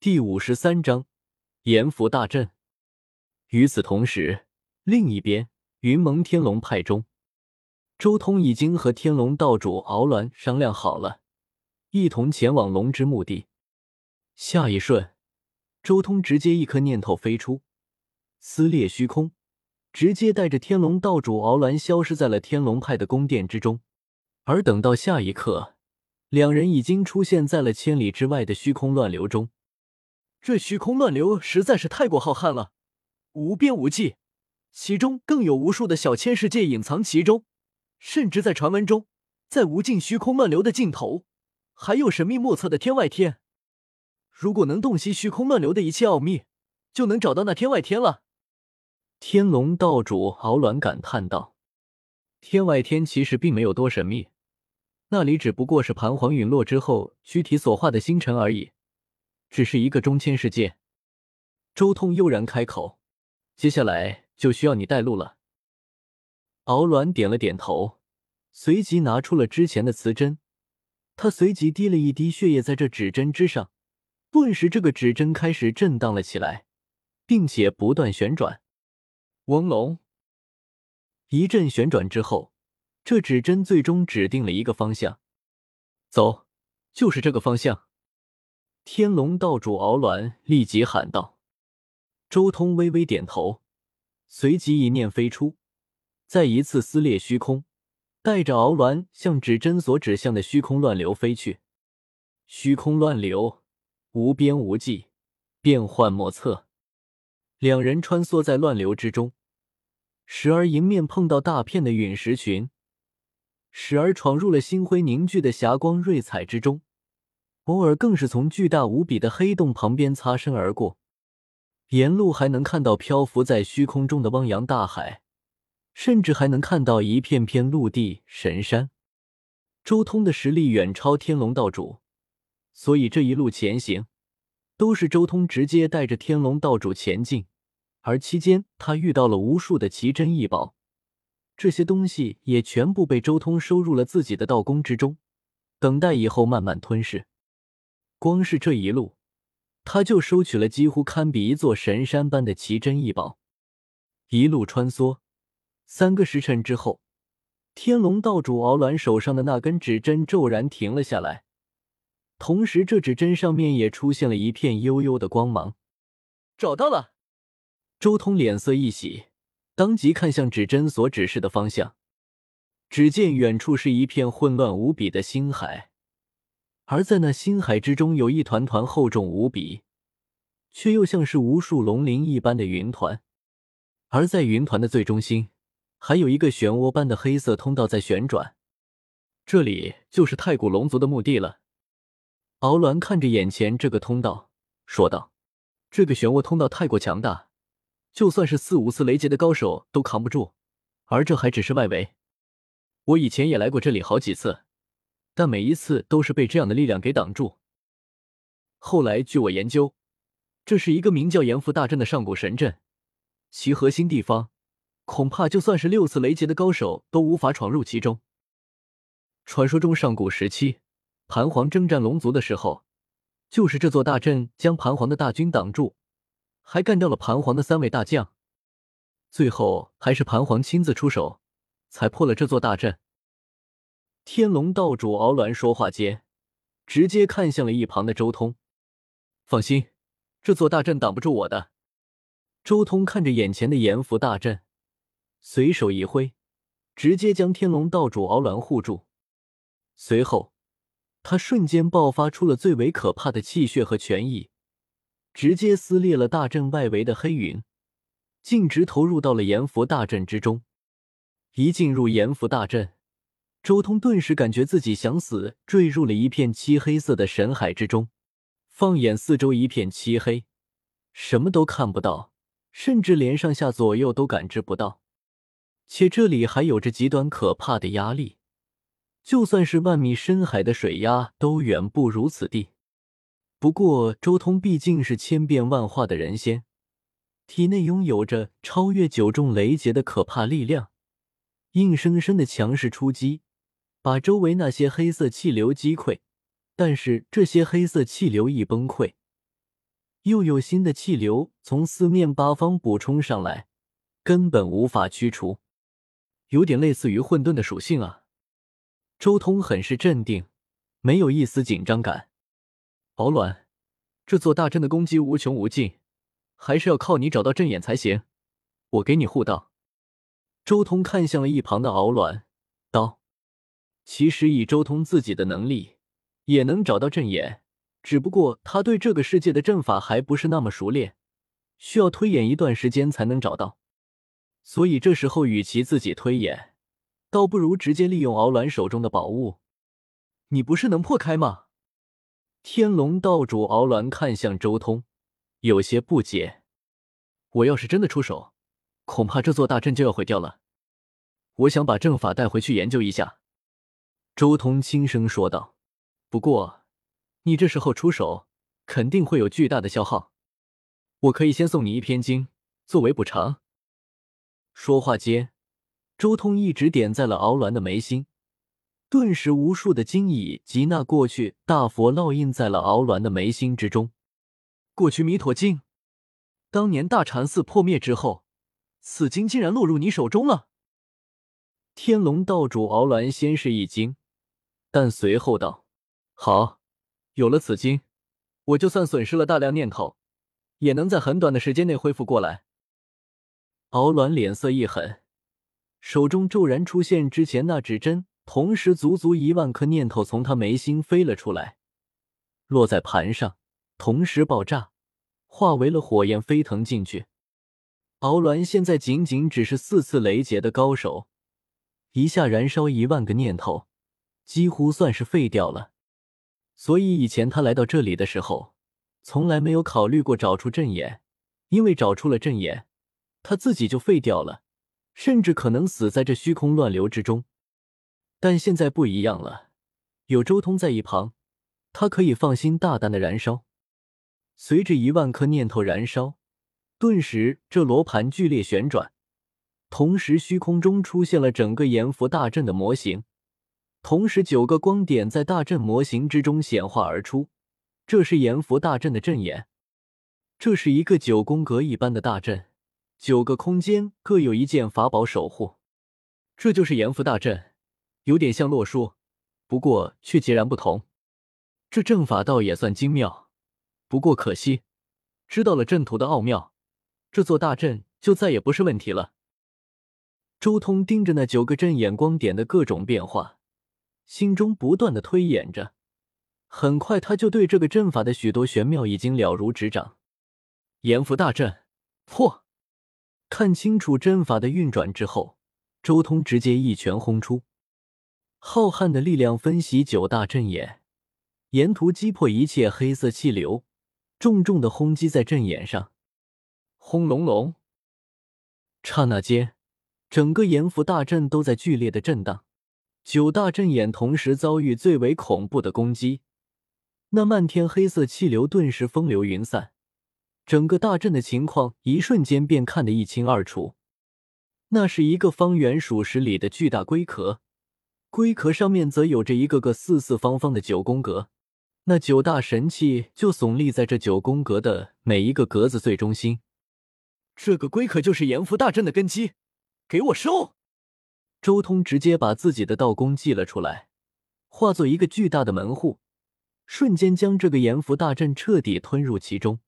第五十三章阎浮大阵。与此同时，另一边，云蒙天龙派中，周通已经和天龙道主敖鸾商量好了，一同前往龙之墓地。下一瞬，周通直接一颗念头飞出，撕裂虚空，直接带着天龙道主敖鸾消失在了天龙派的宫殿之中。而等到下一刻，两人已经出现在了千里之外的虚空乱流中。这虚空乱流实在是太过浩瀚了。无边无际，其中更有无数的小千世界隐藏其中，甚至在传闻中，在无尽虚空乱流的尽头，还有神秘莫测的天外天。如果能洞悉虚空乱流的一切奥秘，就能找到那天外天了。天龙道主敖鸾感叹道：“天外天其实并没有多神秘，那里只不过是盘桓陨落之后躯体所化的星辰而已，只是一个中千世界。”周通悠然开口。接下来就需要你带路了。敖鸾点了点头，随即拿出了之前的磁针，他随即滴了一滴血液在这指针之上，顿时这个指针开始震荡了起来，并且不断旋转。嗡隆，一阵旋转之后，这指针最终指定了一个方向，走，就是这个方向。天龙道主敖鸾立即喊道。周通微微点头，随即一念飞出，再一次撕裂虚空，带着敖鸾向指针所指向的虚空乱流飞去。虚空乱流，无边无际，变幻莫测。两人穿梭在乱流之中，时而迎面碰到大片的陨石群，时而闯入了星辉凝聚的霞光瑞彩之中，偶尔更是从巨大无比的黑洞旁边擦身而过。沿路还能看到漂浮在虚空中的汪洋大海，甚至还能看到一片片陆地神山。周通的实力远超天龙道主，所以这一路前行都是周通直接带着天龙道主前进。而期间他遇到了无数的奇珍异宝，这些东西也全部被周通收入了自己的道宫之中，等待以后慢慢吞噬。光是这一路。他就收取了几乎堪比一座神山般的奇珍异宝，一路穿梭，三个时辰之后，天龙道主敖鸾手上的那根指针骤然停了下来，同时这指针上面也出现了一片幽幽的光芒。找到了，周通脸色一喜，当即看向指针所指示的方向，只见远处是一片混乱无比的星海。而在那星海之中，有一团团厚重无比，却又像是无数龙鳞一般的云团。而在云团的最中心，还有一个漩涡般的黑色通道在旋转。这里就是太古龙族的墓地了。敖鸾看着眼前这个通道，说道：“这个漩涡通道太过强大，就算是四五次雷劫的高手都扛不住。而这还只是外围。我以前也来过这里好几次。”但每一次都是被这样的力量给挡住。后来据我研究，这是一个名叫阎浮大阵的上古神阵，其核心地方恐怕就算是六次雷劫的高手都无法闯入其中。传说中上古时期，盘皇征战龙族的时候，就是这座大阵将盘皇的大军挡住，还干掉了盘皇的三位大将，最后还是盘皇亲自出手，才破了这座大阵。天龙道主敖鸾说话间，直接看向了一旁的周通。放心，这座大阵挡不住我的。周通看着眼前的阎浮大阵，随手一挥，直接将天龙道主敖鸾护住。随后，他瞬间爆发出了最为可怕的气血和权益，直接撕裂了大阵外围的黑云，径直投入到了阎浮大阵之中。一进入阎浮大阵。周通顿时感觉自己想死，坠入了一片漆黑色的神海之中。放眼四周，一片漆黑，什么都看不到，甚至连上下左右都感知不到。且这里还有着极端可怕的压力，就算是万米深海的水压都远不如此地。不过，周通毕竟是千变万化的人仙，体内拥有着超越九重雷劫的可怕力量，硬生生的强势出击。把周围那些黑色气流击溃，但是这些黑色气流一崩溃，又有新的气流从四面八方补充上来，根本无法驱除，有点类似于混沌的属性啊。周通很是镇定，没有一丝紧张感。敖鸾，这座大阵的攻击无穷无尽，还是要靠你找到阵眼才行。我给你护道。周通看向了一旁的敖鸾，：“其实以周通自己的能力，也能找到阵眼。”只不过他对这个世界的阵法还不是那么熟练，需要推演一段时间才能找到。所以这时候，与其自己推演，倒不如直接利用敖鸾手中的宝物。你不是能破开吗？天龙道主敖鸾看向周通，有些不解。我要是真的出手，恐怕这座大阵就要毁掉了。我想把阵法带回去研究一下。周通轻声说道。不过。你这时候出手，肯定会有巨大的消耗。我可以先送你一篇经作为补偿。说话间，周通一指点在了敖鸾的眉心，顿时无数的经已集纳过去，大佛烙印在了敖鸾的眉心之中。过去弥陀经，当年大禅寺破灭之后，此经竟然落入你手中了。天龙道主敖鸾先是一惊，但随后道：“好。”有了此经，我就算损失了大量念头，也能在很短的时间内恢复过来。敖鸾脸色一狠，手中骤然出现之前那指针，同时足足一万颗念头从他眉心飞了出来，落在盘上，同时爆炸，化为了火焰飞腾进去。敖鸾现在仅仅只是四次雷劫的高手，一下燃烧一万个念头，几乎算是废掉了。所以以前他来到这里的时候，从来没有考虑过找出阵眼，因为找出了阵眼，他自己就废掉了，甚至可能死在这虚空乱流之中。但现在不一样了，有周通在一旁，他可以放心大胆的燃烧。随着一万颗念头燃烧，顿时这罗盘剧烈旋转，同时虚空中出现了整个阎浮大阵的模型。同时，九个光点在大阵模型之中显化而出，这是阎浮大阵的阵眼。这是一个九宫格一般的大阵，九个空间各有一件法宝守护。这就是阎浮大阵，有点像洛书，不过却截然不同。这阵法倒也算精妙，不过可惜，知道了阵图的奥妙，这座大阵就再也不是问题了。周通盯着那九个阵眼光点的各种变化。心中不断的推演着，很快他就对这个阵法的许多玄妙已经了如指掌。阎浮大阵破！看清楚阵法的运转之后，周通直接一拳轰出，浩瀚的力量分析九大阵眼，沿途击破一切黑色气流，重重的轰击在阵眼上。轰隆隆！刹那间，整个阎浮大阵都在剧烈的震荡。九大阵眼同时遭遇最为恐怖的攻击，那漫天黑色气流顿时风流云散，整个大阵的情况一瞬间便看得一清二楚。那是一个方圆数十里的巨大龟壳，龟壳上面则有着一个个四四方方的九宫格，那九大神器就耸立在这九宫格的每一个格子最中心。这个龟壳就是阎浮大阵的根基，给我收！周通直接把自己的道功祭了出来，化作一个巨大的门户，瞬间将这个阎浮大阵彻底吞入其中。